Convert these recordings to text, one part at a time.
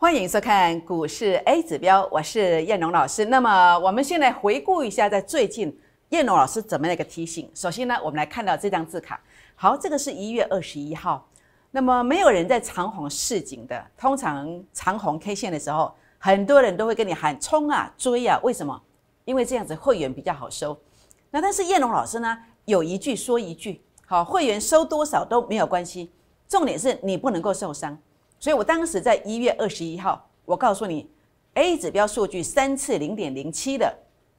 欢迎收看股市 A 指标，我是燕龙老师。那么我们先来回顾一下，在最近燕龙老师怎么样一个提醒？首先呢，我们来看到这张字卡。好，这个是一月二十一号。那么没有人在长虹市井的，通常长虹 K 线的时候，很多人都会跟你喊冲啊追啊，为什么？因为这样子会员比较好收。那但是燕龙老师呢，有一句说一句，好，会员收多少都没有关系，重点是你不能够受伤。所以我当时在一月二十一号，我告诉你，A 指标数据三次零点零七的，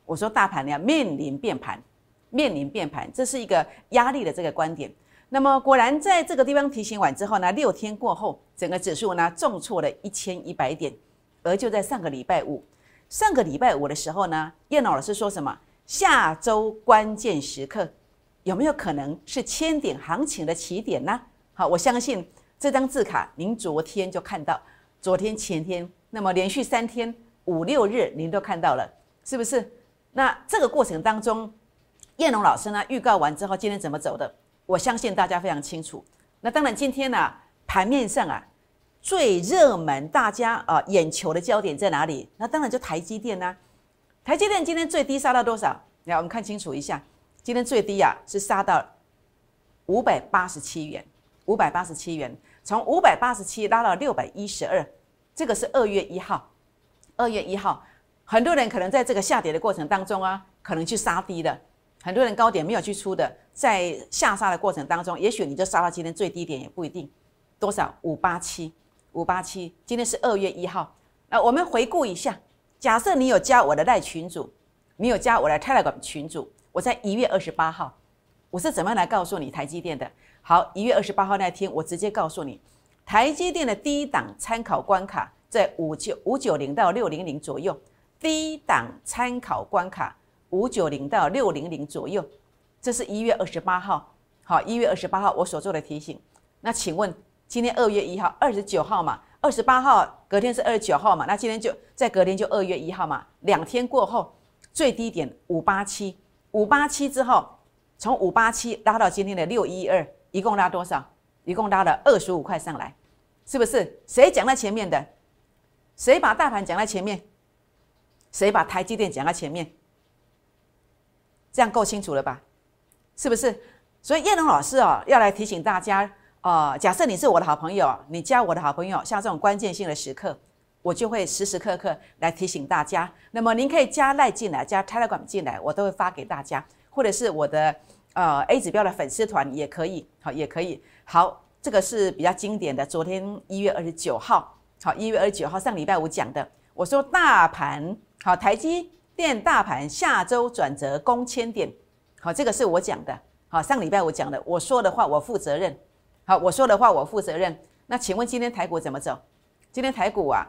我说大盘要面临变盘，面临变盘，这是一个压力的这个观点。那么果然在这个地方提醒完之后呢，六天过后，整个指数呢重挫了一千一百点，而就在上个礼拜五，上个礼拜五的时候呢，叶老师说什么？下周关键时刻有没有可能是千点行情的起点呢？好，我相信这张字卡您昨天就看到，昨天前天，那么连续三天五六日您都看到了，是不是？那这个过程当中，燕龙老师呢预告完之后，今天怎么走的？我相信大家非常清楚。那当然，今天呢，盘面上啊，最热门、大家啊眼球的焦点在哪里？那当然就台积电呐。台积电今天最低杀到多少？来，我们看清楚一下，今天最低啊是杀到五百八十七元，五百八十七元，从五百八十七拉到六百一十二。这个是二月一号，二月一号，很多人可能在这个下跌的过程当中啊，可能去杀低的。很多人高点没有去出的，在下杀的过程当中，也许你就杀到今天最低点也不一定。多少？五八七，五八七。今天是二月一号。那我们回顾一下，假设你有加我的赖群主，你有加我的 Telegram 群主，我在一月二十八号，我是怎么样来告诉你台积电的？好，一月二十八号那天，我直接告诉你，台积电的低档参考关卡在五九五九零到六零零左右，低档参考关卡。五九零到六零零左右，这是一月二十八号。好，一月二十八号我所做的提醒。那请问今天二月一号，二十九号嘛？二十八号隔天是二十九号嘛？那今天就在隔天就二月一号嘛？两天过后，最低点五八七，五八七之后，从五八七拉到今天的六一二，一共拉多少？一共拉了二十五块上来，是不是？谁讲在前面的？谁把大盘讲在前面？谁把台积电讲在前面？这样够清楚了吧？是不是？所以叶龙老师哦，要来提醒大家哦。假设你是我的好朋友，你加我的好朋友，像这种关键性的时刻，我就会时时刻刻来提醒大家。那么您可以加赖进来，加 Telegram 进来，我都会发给大家，或者是我的呃 A 指标的粉丝团也可以，好也可以。好，这个是比较经典的。昨天一月二十九号，好一月二十九号上礼拜五讲的，我说大盘好台积。电大盘下周转折攻千点，好，这个是我讲的，好，上礼拜我讲的，我说的话我负责任，好，我说的话我负责任。那请问今天台股怎么走？今天台股啊，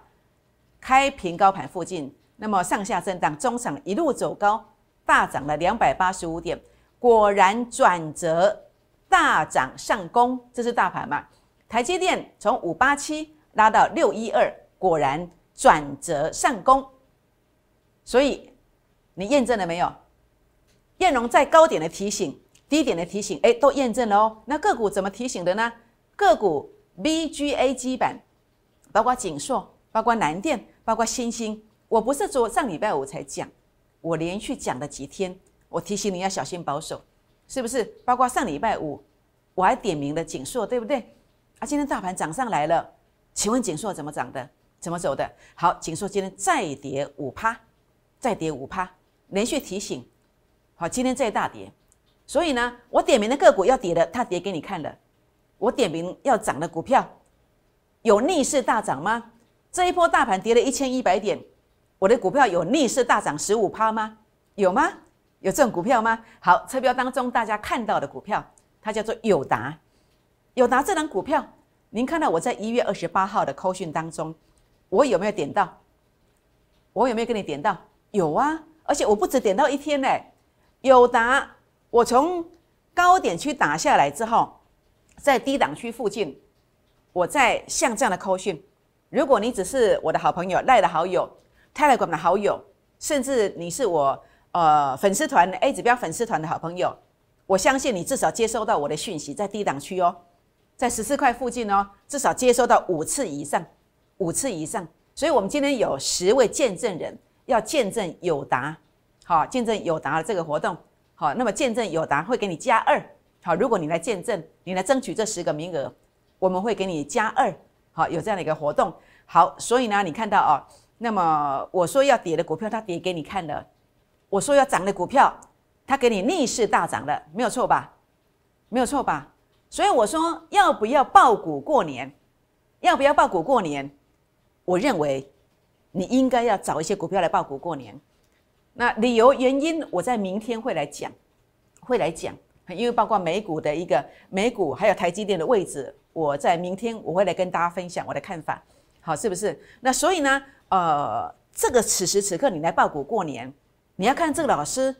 开平高盘附近，那么上下震荡，中场一路走高，大涨了两百八十五点，果然转折大涨上攻，这是大盘嘛？台积电从五八七拉到六一二，果然转折上攻，所以。你验证了没有？燕龙在高点的提醒、低点的提醒，哎，都验证了哦。那个股怎么提醒的呢？个股 BGA 基板，包括锦硕、包括南电、包括新兴，我不是昨上礼拜五才讲，我连续讲了几天，我提醒你要小心保守，是不是？包括上礼拜五我还点名了锦硕，对不对？啊，今天大盘涨上来了，请问锦硕怎么涨的？怎么走的？好，锦硕今天再跌五趴，再跌五趴。连续提醒，好，今天再大跌，所以呢，我点名的个股要跌的，它跌给你看了；我点名要涨的股票，有逆势大涨吗？这一波大盘跌了一千一百点，我的股票有逆势大涨十五趴吗？有吗？有这种股票吗？好，车标当中大家看到的股票，它叫做友达。友达这张股票，您看到我在一月二十八号的扣讯当中，我有没有点到？我有没有跟你点到？有啊。而且我不止点到一天呢，友达，我从高点区打下来之后，在低档区附近，我在像这样的扣讯。如果你只是我的好朋友、赖的好友、Telegram 的好友，甚至你是我呃粉丝团 A 指标粉丝团的好朋友，我相信你至少接收到我的讯息，在低档区哦，在十四块附近哦，至少接收到五次以上，五次以上。所以我们今天有十位见证人要见证友达，好，见证友达的这个活动，好，那么见证友达会给你加二，好，如果你来见证，你来争取这十个名额，我们会给你加二，好，有这样的一个活动，好，所以呢，你看到哦，那么我说要跌的股票，它跌给你看了；我说要涨的股票，它给你逆势大涨了，没有错吧？没有错吧？所以我说要不要爆股过年？要不要爆股过年？我认为你应该要找一些股票来爆股过年。那理由原因，我在明天会来讲，会来讲，因为包括美股的一个美股，还有台积电的位置，我在明天我会来跟大家分享我的看法。好，是不是？那所以呢，呃，这个此时此刻你来爆股过年，你要看这个老师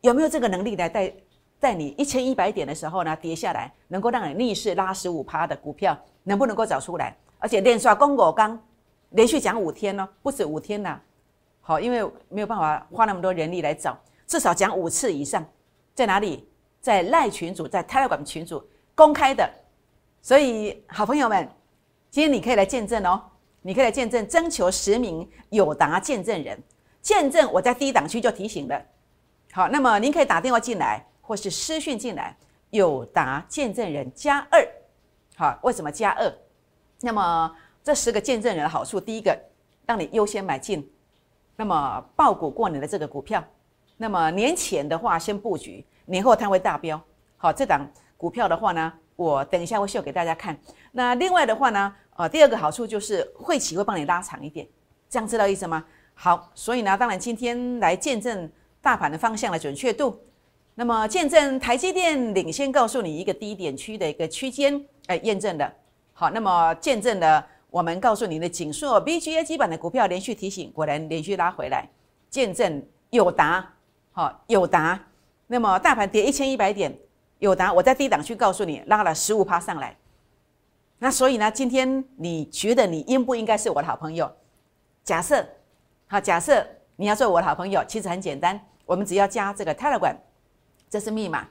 有没有这个能力来带带你一千一百点的时候呢跌下来，能够让你逆势拉十五趴的股票，能不能够找出来？而且连刷公果刚连续讲五天呢，不止五天呐。好，因为没有办法花那么多人力来找，至少讲五次以上，在哪里？在赖群主，在泰管群主公开的。所以，好朋友们，今天你可以来见证哦，你可以来见证，征求十名友达见证人见证。我在第一档区就提醒了。好，那么您可以打电话进来，或是私讯进来，友达见证人加二。好，为什么加二？那么这十个见证人的好处，第一个让你优先买进，那么爆股过年的这个股票，那么年前的话先布局，年后它会大标。好，这档股票的话呢，我等一下会秀给大家看。那另外的话呢，呃，第二个好处就是会期会帮你拉长一点，这样知道意思吗？好，所以呢，当然今天来见证大盘的方向的准确度，那么见证台积电领先告诉你一个低点区的一个区间，哎，验证的。好，那么见证了我们告诉你的锦硕 BGA 基板的股票连续提醒，果然连续拉回来，见证友达，好友达，那么大盘跌一千一百点，友达我在低档区告诉你拉了十五趴上来，那所以呢，今天你觉得你应不应该是我的好朋友？假设，好，假设你要做我的好朋友，其实很简单，我们只要加这个 Telegram，这是密码。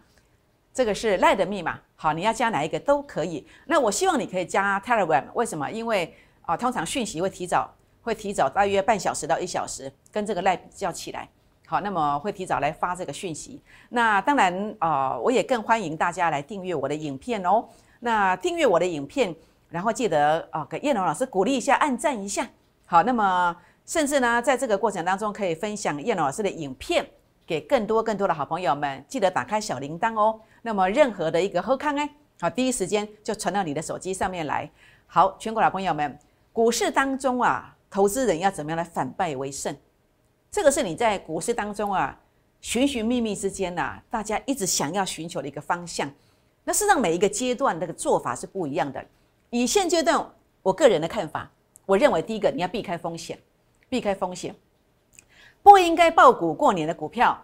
这个是赖的密码，好，你要加哪一个都可以。那我希望你可以加 Telegram，为什么？因为啊，通常讯息会提早，会提早大约半小时到一小时，跟这个赖比较起来，好，那么会提早来发这个讯息。那当然啊，我也更欢迎大家来订阅我的影片哦。那订阅我的影片，然后记得啊，给叶龙老师鼓励一下，按赞一下。好，那么甚至呢，在这个过程当中，可以分享叶龙老师的影片给更多更多的好朋友们，记得打开小铃铛哦。那么任何的一个喝康哎，好，第一时间就传到你的手机上面来。好，全国老朋友们，股市当中啊，投资人要怎么样来反败为胜？这个是你在股市当中啊，寻寻觅觅之间呐，大家一直想要寻求的一个方向。那事实上每一个阶段那个做法是不一样的。以现阶段我个人的看法，我认为第一个你要避开风险，避开风险，不应该爆股过年的股票。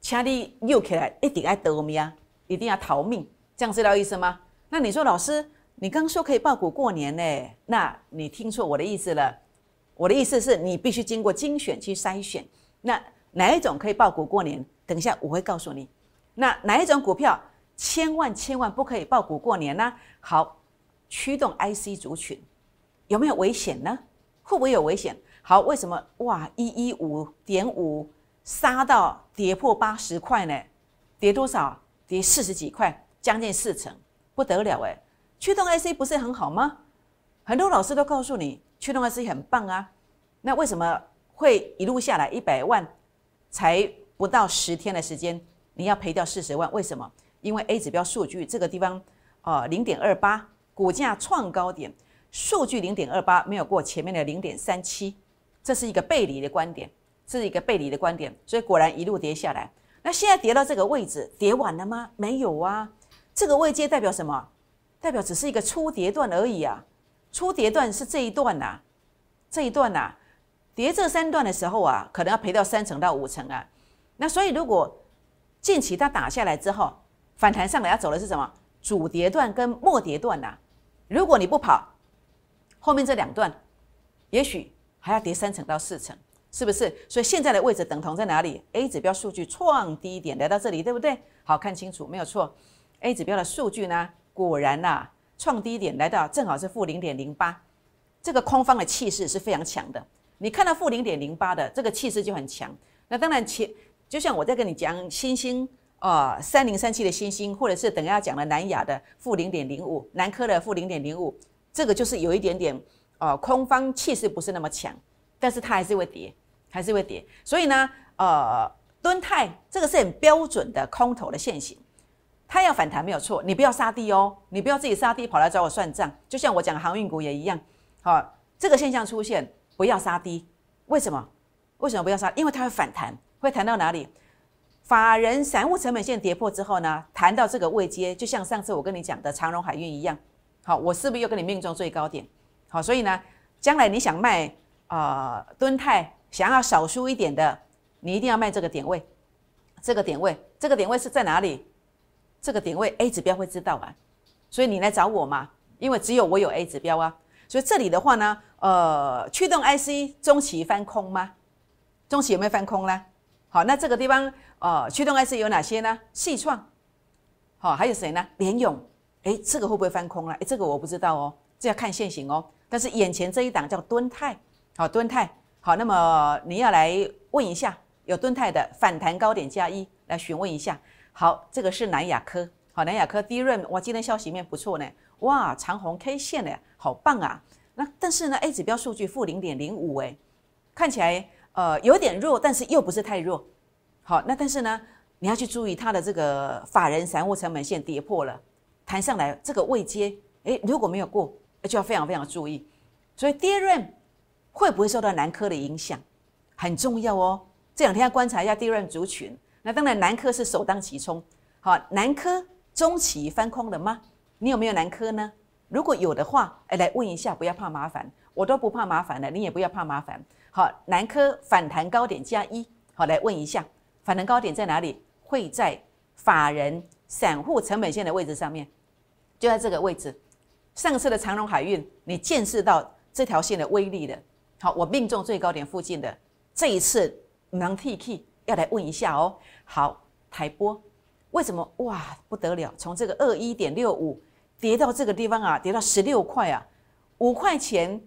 请你又起来，一定要得命，一定要逃命，这样知道意思吗？那你说老师，你刚说可以报股过年呢？那你听错我的意思了。我的意思是你必须经过精选去筛选，那哪一种可以报股过年？等一下我会告诉你。那哪一种股票千万千万不可以报股过年呢？好，驱动 IC 族群有没有危险呢？会不会有危险？好，为什么？哇，一一五点五。杀到跌破八十块呢，跌多少？跌四十几块，将近四成，不得了哎！驱动 IC 不是很好吗？很多老师都告诉你，驱动 IC 很棒啊。那为什么会一路下来一百万，才不到十天的时间，你要赔掉四十万？为什么？因为 A 指标数据这个地方，呃，零点二八，股价创高点，数据零点二八没有过前面的零点三七，这是一个背离的观点。这是一个背离的观点，所以果然一路跌下来。那现在跌到这个位置，跌完了吗？没有啊，这个位阶代表什么？代表只是一个初跌段而已啊。初跌段是这一段呐，这一段呐，跌这三段的时候啊，可能要赔到三成到五成啊。那所以如果近期它打下来之后，反弹上来要走的是什么？主跌段跟末跌段呐。如果你不跑，后面这两段，也许还要跌三成到四成。是不是？所以现在的位置等同在哪里？A 指标数据创低点来到这里，对不对？好看清楚，没有错。A 指标的数据呢，果然呐，创低点来到正好是负零点零八，这个空方的气势是非常强的。你看到负零点零八的这个气势就很强。那当然前就像我在跟你讲新星啊，三零三七的新星，或者是等下讲的南亚的负零点零五，南科的负零点零五，这个就是有一点点呃空方气势不是那么强，但是它还是会跌，还是会跌。所以呢，呃，敦泰这个是很标准的空头的线型。它要反弹没有错，你不要杀低哦，你不要自己杀低跑来找我算账。就像我讲航运股也一样，好，这个现象出现不要杀低，为什么？为什么不要杀？因为它会反弹，会弹到哪里？法人散户成本线跌破之后呢，弹到这个位阶，就像上次我跟你讲的长荣海运一样，好，我是不是又跟你命中最高点？好，所以呢，将来你想卖啊敦泰，想要少输一点的，你一定要卖这个点位，这个点位，这个点位是在哪里？这个点位 A 指标会知道啊，所以你来找我嘛，因为只有我有 A 指标啊，所以这里的话呢，呃，驱动 IC 中期翻空吗？中期有没有翻空呢？好，那这个地方呃，驱动 IC 有哪些呢？细创，好，还有谁呢？联勇，哎，这个会不会翻空了？哎，这个我不知道哦，这要看现行哦。但是眼前这一档叫敦泰，好，敦泰，好，那么你要来问一下，有敦泰的反弹高点加一，来询问一下。好，这个是南亚科，好，南亚科第一润，哇，今天消息面不错呢，哇，长红 K 线呢，好棒啊。那但是呢，A 指标数据负零点零五，哎，看起来呃有点弱，但是又不是太弱。好，那但是呢，你要去注意它的这个法人散户成本线跌破了，弹上来这个位阶，哎，如果没有过，就要非常非常注意。所以第一润会不会受到南科的影响，很重要哦。这两天要观察一下第一润族群。那当然，南科是首当其冲。好，南科中期翻空了吗？你有没有南科呢？如果有的话，哎，来问一下，不要怕麻烦，我都不怕麻烦的，你也不要怕麻烦。好，南科反弹高点加一，好，来问一下，反弹高点在哪里？会在法人散户成本线的位置上面，就在这个位置。上次的长荣海运，你见识到这条线的威力的。好，我命中最高点附近的，这一次能 T K。要来问一下哦，好，台波为什么哇不得了？从这个二一点六五跌到这个地方啊，跌到十六块啊，五块钱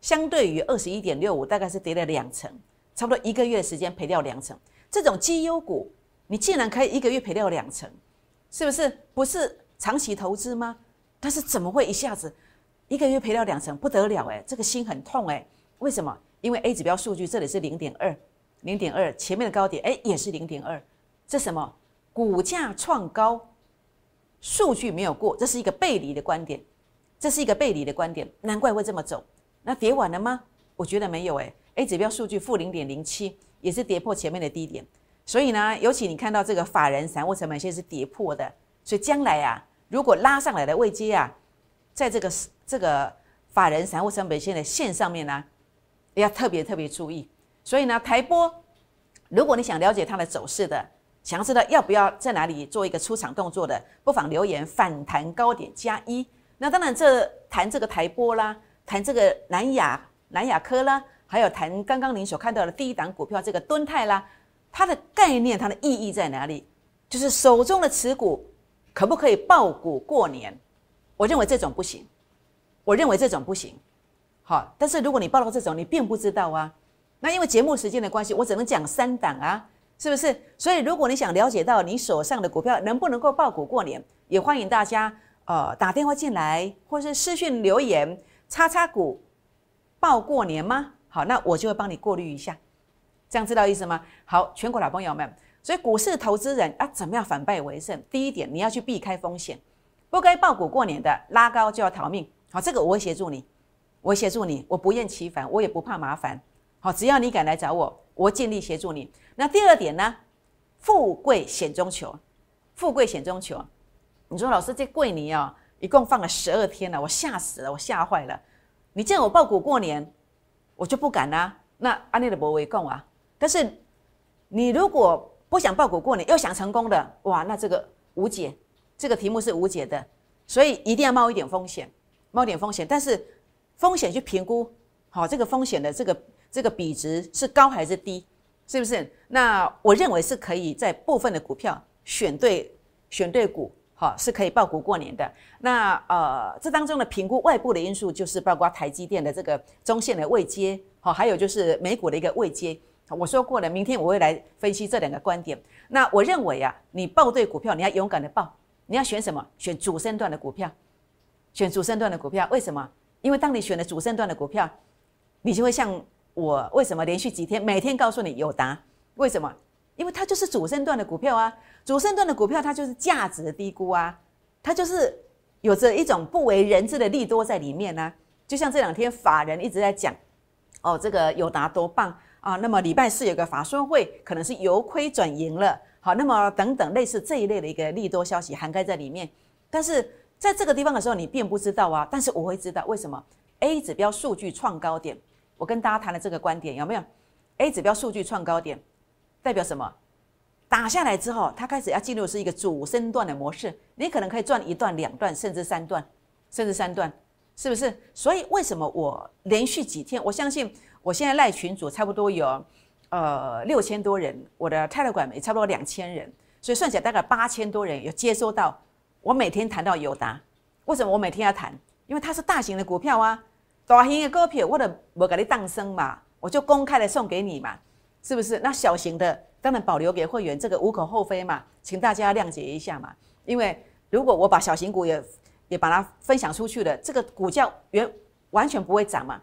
相对于二十一点六五，大概是跌了两成，差不多一个月的时间赔掉两成。这种绩优股，你竟然可以一个月赔掉两成，是不是？不是长期投资吗？但是怎么会一下子一个月赔掉两成？不得了哎，这个心很痛哎。为什么？因为 A 指标数据这里是零点二。零点二，前面的高点哎也是零点二，这什么？股价创高，数据没有过，这是一个背离的观点，这是一个背离的观点，难怪会这么走。那跌完了吗？我觉得没有哎，A 指标数据负零点零七，也是跌破前面的低点。所以呢，尤其你看到这个法人散户成本线是跌破的，所以将来啊，如果拉上来的位阶啊，在这个这个法人散户成本线的线上面呢，要特别特别注意。所以呢，台波，如果你想了解它的走势的，想要知道要不要在哪里做一个出场动作的，不妨留言反弹高点加一。那当然，这谈这个台波啦，谈这个南亚南亚科啦，还有谈刚刚您所看到的第一档股票这个敦泰啦，它的概念它的意义在哪里？就是手中的持股可不可以爆股过年？我认为这种不行，我认为这种不行。好，但是如果你报到这种，你并不知道啊。那因为节目时间的关系，我只能讲三档啊，是不是？所以如果你想了解到你手上的股票能不能够爆股过年，也欢迎大家呃打电话进来，或是私讯留言，叉叉股报过年吗？好，那我就会帮你过滤一下，这样知道意思吗？好，全国老朋友们，所以股市投资人啊，怎么样反败为胜？第一点，你要去避开风险，不该爆股过年的拉高就要逃命。好，这个我会协助你，我协助你，我不厌其烦，我也不怕麻烦。好，只要你敢来找我，我尽力协助你。那第二点呢？富贵险中求，富贵险中求。你说老师这贵你啊，一共放了十二天了，我吓死了，我吓坏了。你见我报股过年，我就不敢啦。那安利的博为共啊。但是你如果不想报股过年，又想成功的，哇，那这个无解，这个题目是无解的。所以一定要冒一点风险，冒点风险。但是风险去评估，好，这个风险的这个。这个比值是高还是低？是不是？那我认为是可以在部分的股票选对选对股，好是可以报股过年的。那呃，这当中的评估外部的因素就是包括台积电的这个中线的位阶，好，还有就是美股的一个位阶。我说过了，明天我会来分析这两个观点。那我认为啊，你报对股票，你要勇敢的报，你要选什么？选主升段的股票，选主升段的股票。为什么？因为当你选了主升段的股票，你就会像我为什么连续几天每天告诉你有答？为什么？因为它就是主升段的股票啊，主升段的股票它就是价值低估啊，它就是有着一种不为人知的利多在里面呢。就像这两天法人一直在讲，哦，这个友达多棒啊，那么礼拜四有个法说会，可能是由亏转盈了，好，那么等等类似这一类的一个利多消息涵盖在里面。但是在这个地方的时候，你并不知道啊，但是我会知道为什么 A 指标数据创高点，我跟大家谈的这个观点有没有？A 指标数据创高点。代表什么？打下来之后，它开始要进入是一个主升段的模式，你可能可以赚一段、两段，甚至三段，甚至三段，是不是？所以为什么我连续几天，我相信我现在赖群组差不多有呃六千多人，我的泰勒管也差不多两千人，所以算起来大概八千多人有接收到我每天谈到友达。为什么我每天要谈？因为它是大型的股票啊，大型的股票我都不给你当生嘛，我就公开的送给你嘛。是不是？那小型的当然保留给会员，这个无可厚非嘛，请大家谅解一下嘛。因为如果我把小型股也也把它分享出去了，这个股价原完全不会涨嘛，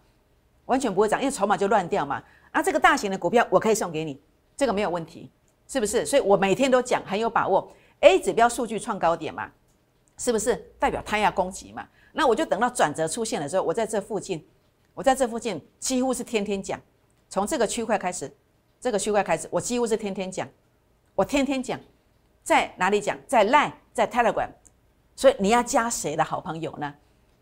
完全不会涨，因为筹码就乱掉嘛。啊，这个大型的股票我可以送给你，这个没有问题，是不是？所以我每天都讲很有把握，A 指标数据创高点嘛，是不是代表它要攻击嘛？那我就等到转折出现的时候，我在这附近，我在这附近几乎是天天讲，从这个区块开始。这个区块开始，我几乎是天天讲，我天天讲，在哪里讲？在 Line，在 Telegram，所以你要加谁的好朋友呢？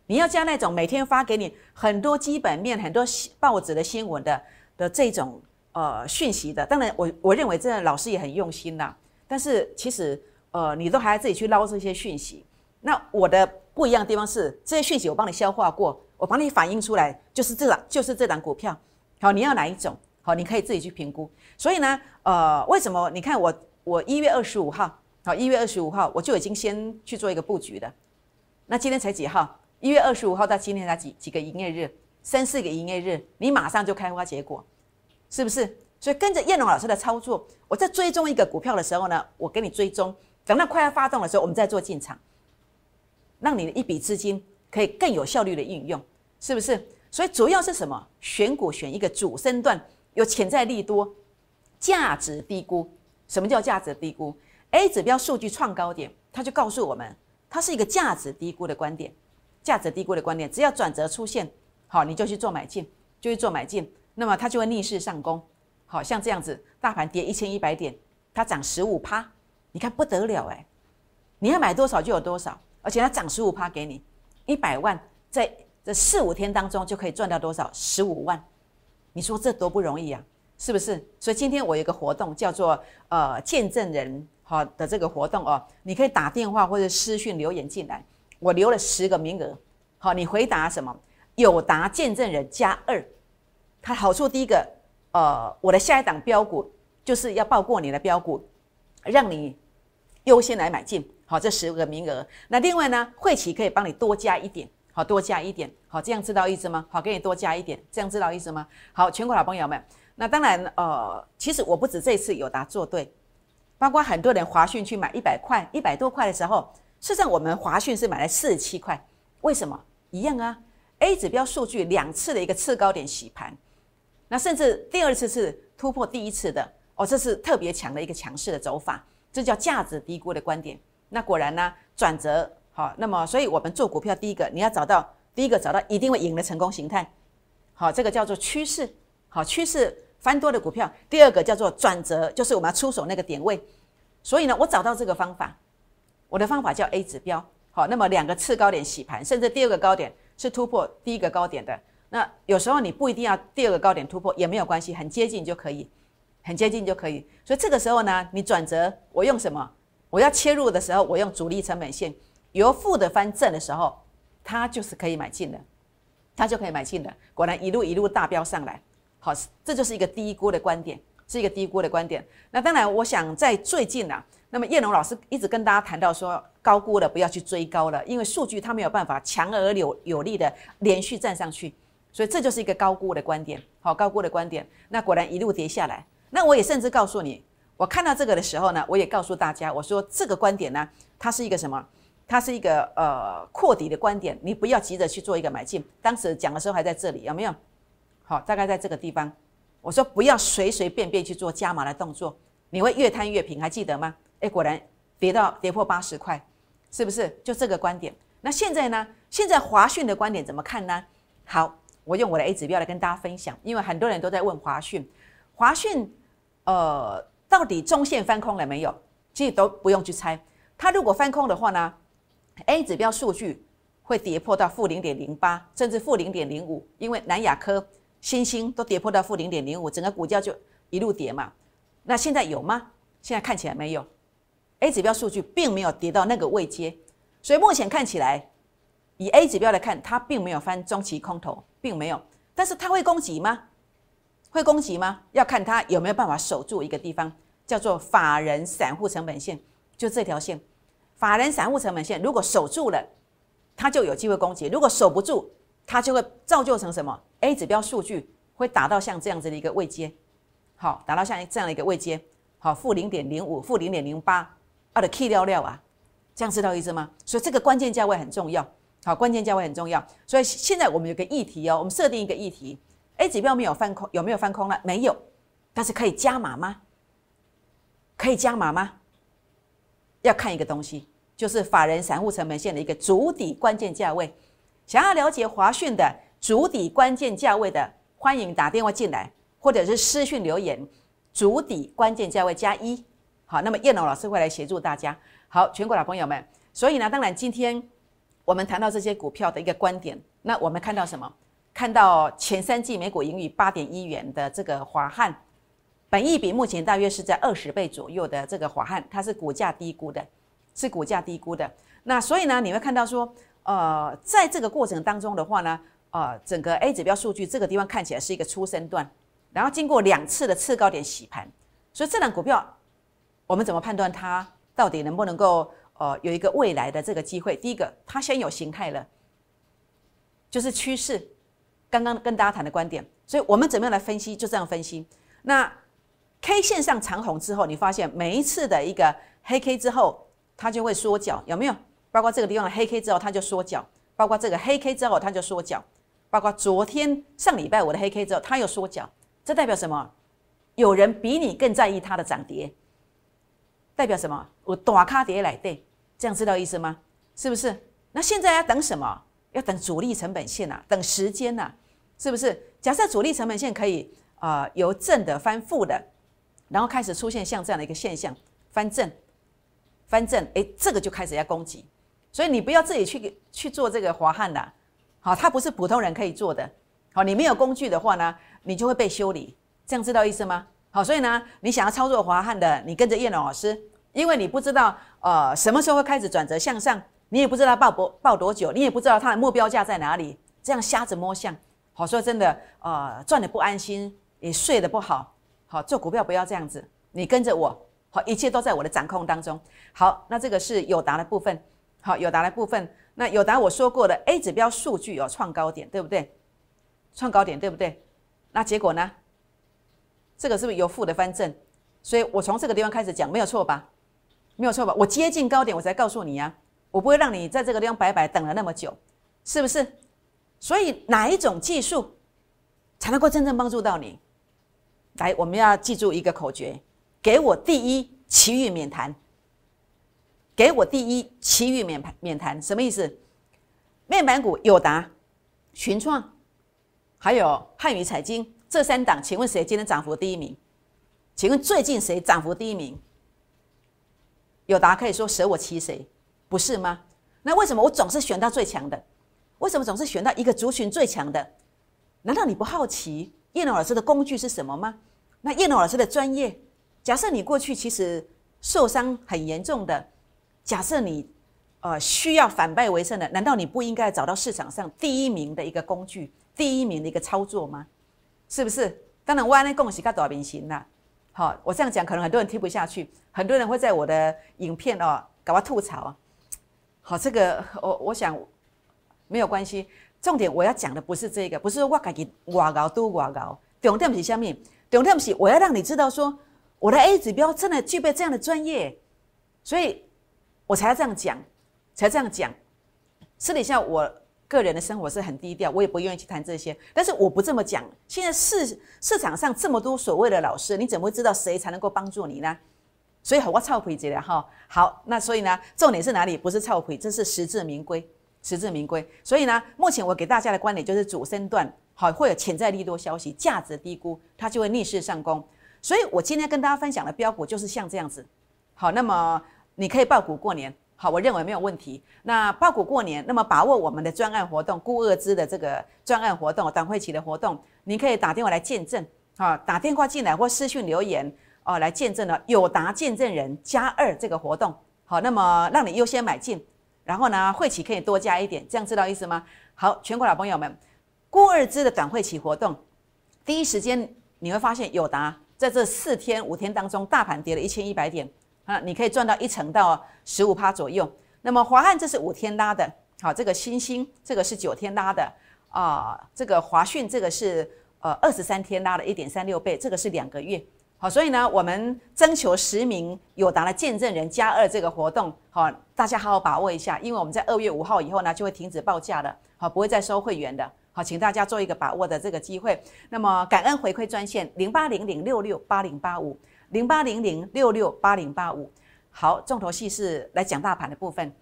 你要加那种每天发给你很多基本面、很多报纸的新闻的的这种呃讯息的。当然，我我认为这老师也很用心啦。但是其实呃，你都还要自己去捞这些讯息。那我的不一样的地方是，这些讯息我帮你消化过，我帮你反映出来，就是这档，就是这档股票。好，你要哪一种？好，你可以自己去评估。所以呢，呃，为什么？你看我，我一月二十五号，好，一月二十五号我就已经先去做一个布局的。那今天才几号？一月二十五号到今天才几几个营业日？三四个营业日，你马上就开花结果，是不是？所以跟着燕龙老师的操作，我在追踪一个股票的时候呢，我给你追踪，等到快要发动的时候，我们再做进场，让你的一笔资金可以更有效率的运用，是不是？所以主要是什么？选股选一个主升段。有潜在利多，价值低估。什么叫价值低估？A 指标数据创高点，它就告诉我们，它是一个价值低估的观点。价值低估的观点，只要转折出现，好，你就去做买进，就去做买进，那么它就会逆势上攻。好像这样子，大盘跌一千一百点，它涨十五趴，你看不得了哎！你要买多少就有多少，而且它涨十五趴给你一百万，在这四五天当中就可以赚到多少？十五万。你说这多不容易啊，是不是？所以今天我有一个活动，叫做呃见证人好的这个活动哦，你可以打电话或者私讯留言进来，我留了十个名额，好，你回答什么？有答见证人加二，它好处第一个，呃，我的下一档标股就是要报过你的标股，让你优先来买进，好，这十个名额。那另外呢，会期可以帮你多加一点。好多加一点，好这样知道意思吗？好，给你多加一点，这样知道意思吗？好，全国老朋友们，那当然，呃，其实我不止这次有答做对，包括很多人华讯去买一百块、一百多块的时候，事实上我们华讯是买了四十七块，为什么？一样啊，A 指标数据两次的一个次高点洗盘，那甚至第二次是突破第一次的，哦，这是特别强的一个强势的走法，这叫价值低估的观点。那果然呢，转折。好，那么所以我们做股票，第一个你要找到第一个找到一定会赢的成功形态，好，这个叫做趋势，好趋势翻多的股票。第二个叫做转折，就是我们要出手那个点位。所以呢，我找到这个方法，我的方法叫 A 指标。好，那么两个次高点洗盘，甚至第二个高点是突破第一个高点的。那有时候你不一定要第二个高点突破也没有关系，很接近就可以，很接近就可以。所以这个时候呢，你转折我用什么？我要切入的时候，我用主力成本线。由负的翻正的时候，它就是可以买进的，它就可以买进的。果然一路一路大飙上来，好，这就是一个低估的观点，是一个低估的观点。那当然，我想在最近啊，那么叶龙老师一直跟大家谈到说，高估了不要去追高了，因为数据它没有办法强而有有力的连续站上去，所以这就是一个高估的观点。好，高估的观点，那果然一路跌下来。那我也甚至告诉你，我看到这个的时候呢，我也告诉大家，我说这个观点呢，它是一个什么？它是一个呃扩底的观点，你不要急着去做一个买进。当时讲的时候还在这里，有没有？好，大概在这个地方。我说不要随随便便去做加码的动作，你会越摊越平，还记得吗？哎，果然跌到跌破八十块，是不是？就这个观点。那现在呢？现在华讯的观点怎么看呢？好，我用我的 A 指标来跟大家分享，因为很多人都在问华讯，华讯呃到底中线翻空了没有？其实都不用去猜，它如果翻空的话呢？A 指标数据会跌破到负零点零八，甚至负零点零五，因为南亚科、新兴都跌破到负零点零五，整个股价就一路跌嘛。那现在有吗？现在看起来没有。A 指标数据并没有跌到那个位阶，所以目前看起来，以 A 指标来看，它并没有翻中期空头，并没有。但是它会攻击吗？会攻击吗？要看它有没有办法守住一个地方，叫做法人散户成本线，就这条线。法人散户成本线如果守住了，它就有机会攻击；如果守不住，它就会造就成什么？A 指标数据会达到像这样子的一个位阶，好，达到像这样的一个位阶，好，负零点零五、负零点零八，啊的 K 料料啊，这样知道意思吗？所以这个关键价位很重要，好，关键价位很重要。所以现在我们有个议题哦，我们设定一个议题：A 指标没有翻空，有没有翻空了？没有，但是可以加码吗？可以加码吗？要看一个东西，就是法人散户成本线的一个主底关键价位。想要了解华讯的主底关键价位的，欢迎打电话进来，或者是私讯留言。主底关键价位加一，好，那么叶老老师会来协助大家。好，全国老朋友们，所以呢，当然今天我们谈到这些股票的一个观点，那我们看到什么？看到前三季每股盈余八点一元的这个华汉。本益比目前大约是在二十倍左右的这个华汉，它是股价低估的，是股价低估的。那所以呢，你会看到说，呃，在这个过程当中的话呢，呃，整个 A 指标数据这个地方看起来是一个初升段，然后经过两次的次高点洗盘，所以这档股票我们怎么判断它到底能不能够呃有一个未来的这个机会？第一个，它先有形态了，就是趋势。刚刚跟大家谈的观点，所以我们怎么样来分析？就这样分析。那 K 线上长红之后，你发现每一次的一个黑 K 之后，它就会缩脚，有没有？包括这个地方的黑 K 之后，它就缩脚；包括这个黑 K 之后，它就缩脚；包括昨天上礼拜五的黑 K 之后，它又缩脚。这代表什么？有人比你更在意它的涨跌。代表什么？我大卡跌来对，这样知道意思吗？是不是？那现在要等什么？要等主力成本线呐，等时间呐，是不是？假设主力成本线可以啊由正的翻负的。然后开始出现像这样的一个现象，翻正，翻正，哎，这个就开始要攻击，所以你不要自己去去做这个滑汉的，好，它不是普通人可以做的，好，你没有工具的话呢，你就会被修理，这样知道意思吗？好，所以呢，你想要操作滑汉的，你跟着叶龙老师，因为你不知道呃什么时候会开始转折向上，你也不知道报多报多久，你也不知道它的目标价在哪里，这样瞎子摸象，好，说真的，呃，赚的不安心，也睡得不好。好，做股票不要这样子，你跟着我，好，一切都在我的掌控当中。好，那这个是友达的部分，好，友达的部分，那友达我说过的 A 指标数据有创高点，对不对？创高点对不对？那结果呢？这个是不是有负的翻正？所以我从这个地方开始讲，没有错吧？没有错吧？我接近高点我才告诉你呀，我不会让你在这个地方白白等了那么久，是不是？所以哪一种技术才能够真正帮助到你？来，我们要记住一个口诀：给我第一，其余免谈。给我第一，其余免谈免谈，什么意思？面板股友达、群创，还有汉语财经这三档，请问谁今天涨幅第一名？请问最近谁涨幅第一名？有答可以说舍我其谁，不是吗？那为什么我总是选到最强的？为什么总是选到一个族群最强的？难道你不好奇？叶龙老师的工具是什么吗？那叶龙老师的专业，假设你过去其实受伤很严重的，假设你呃需要反败为胜的，难道你不应该找到市场上第一名的一个工具，第一名的一个操作吗？是不是？当然，我呢恭喜个大明星啦，好，我这样讲可能很多人听不下去，很多人会在我的影片哦搞我吐槽。好，这个我我想没有关系。重点我要讲的不是这个，不是说我自己外高都外高，重点是下面，重点是我要让你知道说我的 A 指标真的具备这样的专业，所以我才要这样讲，才这样讲。私底下我个人的生活是很低调，我也不愿意去谈这些。但是我不这么讲，现在市市场上这么多所谓的老师，你怎么会知道谁才能够帮助你呢？所以我操皮子了哈。好，那所以呢，重点是哪里？不是操皮，这是实至名归。实至名归，所以呢，目前我给大家的观点就是主升段好会有潜在利多消息，价值低估，它就会逆势上攻。所以我今天跟大家分享的标股就是像这样子。好，那么你可以报股过年，好，我认为没有问题。那报股过年，那么把握我们的专案活动，估二支的这个专案活动，短会期的活动，您可以打电话来见证，啊，打电话进来或私讯留言哦，来见证了友达见证人加二这个活动。好，那么让你优先买进。然后呢，会期可以多加一点，这样知道意思吗？好，全国老朋友们，郭二支的短会期活动，第一时间你会发现友达在这四天五天当中，大盘跌了一千一百点啊，你可以赚到一成到十五趴左右。那么华汉这是五天拉的，好，这个新星这个是九天拉的啊，这个华讯这个是呃二十三天拉的一点三六倍，这个是两个月。好，所以呢，我们征求十名有达的见证人加二这个活动，好，大家好好把握一下，因为我们在二月五号以后呢，就会停止报价了，好，不会再收会员的，好，请大家做一个把握的这个机会。那么，感恩回馈专线零八零零六六八零八五零八零零六六八零八五。好，重头戏是来讲大盘的部分，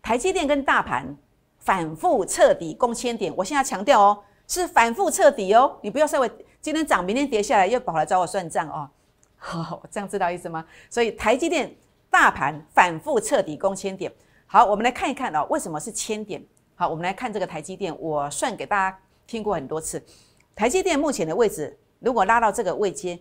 台积电跟大盘反复彻底攻千点，我现在强调哦，是反复彻底哦，你不要稍微。今天涨，明天跌下来，又跑来找我算账哦。好，这样知道意思吗？所以台积电大盘反复彻底攻千点。好，我们来看一看哦，为什么是千点？好，我们来看这个台积电，我算给大家听过很多次。台积电目前的位置，如果拉到这个位阶，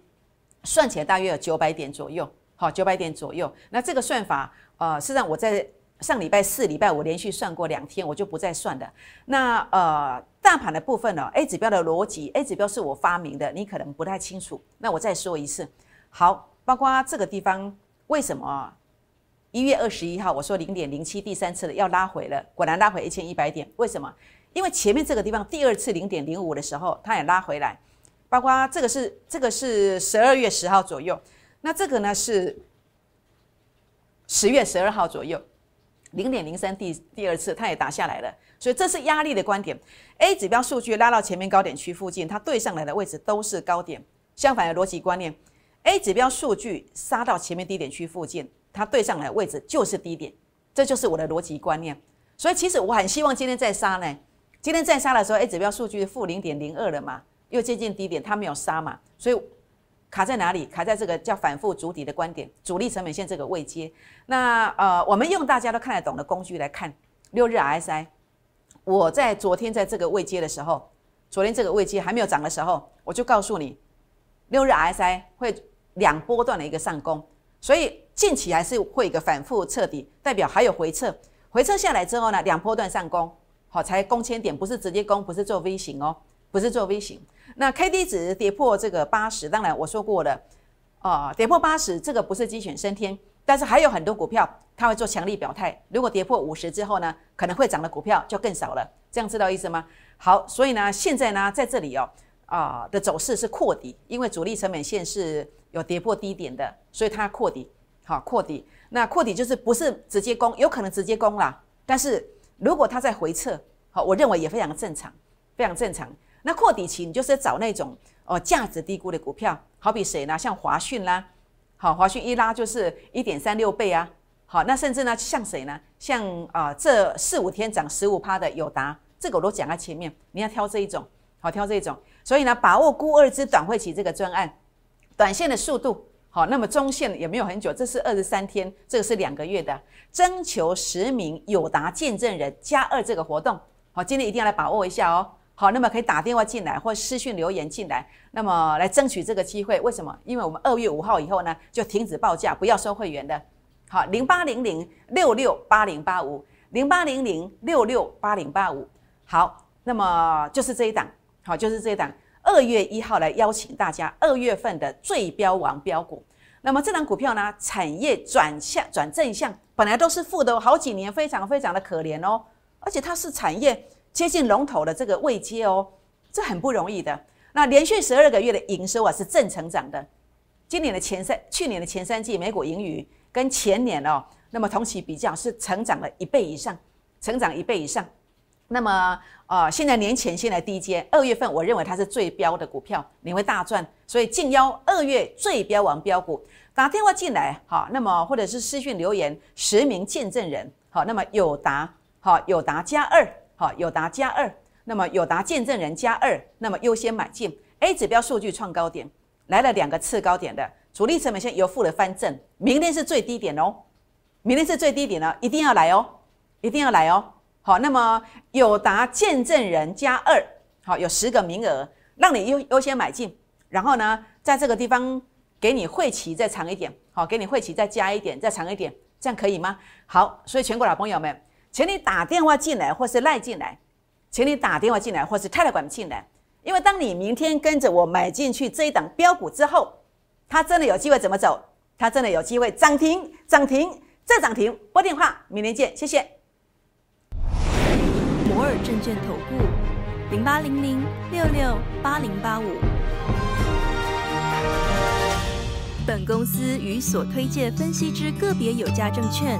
算起来大约有九百点左右。好，九百点左右。那这个算法，呃，实际上我在。上礼拜四、礼拜五连续算过两天，我就不再算了。那呃，大盘的部分呢？A 指标的逻辑，A 指标是我发明的，你可能不太清楚。那我再说一次。好，包括这个地方，为什么一月二十一号我说零点零七第三次的要拉回了？果然拉回一千一百点。为什么？因为前面这个地方第二次零点零五的时候，它也拉回来。包括这个是这个是十二月十号左右，那这个呢是十月十二号左右。零点零三第第二次，它也打下来了，所以这是压力的观点。A 指标数据拉到前面高点区附近，它对上来的位置都是高点。相反的逻辑观念，A 指标数据杀到前面低点区附近，它对上来的位置就是低点，这就是我的逻辑观念。所以其实我很希望今天再杀呢。今天再杀的时候，A 指标数据负零点零二了嘛，又接近低点，它没有杀嘛，所以。卡在哪里？卡在这个叫反复主底的观点，主力成本线这个位阶。那呃，我们用大家都看得懂的工具来看六日 RSI。我在昨天在这个位阶的时候，昨天这个位阶还没有涨的时候，我就告诉你，六日 RSI 会两波段的一个上攻，所以近期还是会一个反复彻底，代表还有回撤。回撤下来之后呢，两波段上攻，好才攻千点，不是直接攻，不是做 V 型哦，不是做 V 型。那 K D 值跌破这个八十，当然我说过了，啊，跌破八十这个不是鸡犬升天，但是还有很多股票它会做强力表态。如果跌破五十之后呢，可能会涨的股票就更少了。这样知道意思吗？好，所以呢，现在呢，在这里哦，啊的走势是扩底，因为主力成本线是有跌破低点的，所以它扩底，好扩底。那扩底就是不是直接攻，有可能直接攻啦，但是如果它在回撤，好，我认为也非常正常，非常正常。那扩底期，你就是找那种哦价值低估的股票，好比谁呢？像华讯啦，好，华讯一拉就是一点三六倍啊。好，那甚至呢，像谁呢？像啊，这四五天涨十五趴的友达，这个我都讲在前面，你要挑这一种，好挑这一种。所以呢，把握估二支短会期这个专案，短线的速度好，那么中线也没有很久，这是二十三天，这个是两个月的，征求十名友达见证人加二这个活动，好，今天一定要来把握一下哦。好，那么可以打电话进来或私讯留言进来，那么来争取这个机会。为什么？因为我们二月五号以后呢，就停止报价，不要收会员的。好，零八零零六六八零八五，零八零零六六八零八五。好，那么就是这一档，好，就是这一档。二月一号来邀请大家二月份的最标王标股。那么这档股票呢，产业转向转正向，本来都是负的，好几年非常非常的可怜哦。而且它是产业接近龙头的这个位阶哦，这很不容易的。那连续十二个月的营收啊是正成长的，今年的前三，去年的前三季美股盈余跟前年哦，那么同期比较是成长了一倍以上，成长一倍以上。那么，呃，现在年前现在低阶，二月份我认为它是最标的股票，你会大赚。所以竞邀二月最标王标股，打电话进来，好，那么或者是私讯留言实名见证人，好，那么有答，好，有答加二，好，有答加二，那么有答见证人加二，那么优先买进 A 指标数据创高点，来了两个次高点的主力成本线由负的翻正，明天是最低点哦，明天是最低点哦，一定要来哦，一定要来哦。好，那么有达见证人加二，好，有十个名额，让你优优先买进。然后呢，在这个地方给你会期再长一点，好，给你会期再加一点，再长一点，这样可以吗？好，所以全国老朋友们，请你打电话进来，或是赖进来，请你打电话进来，或是泰来管进来，因为当你明天跟着我买进去这一档标股之后，它真的有机会怎么走？它真的有机会涨停，涨停再涨停。拨电话，明天见，谢谢。摩尔证券投顾，零八零零六六八零八五。本公司与所推介分析之个别有价证券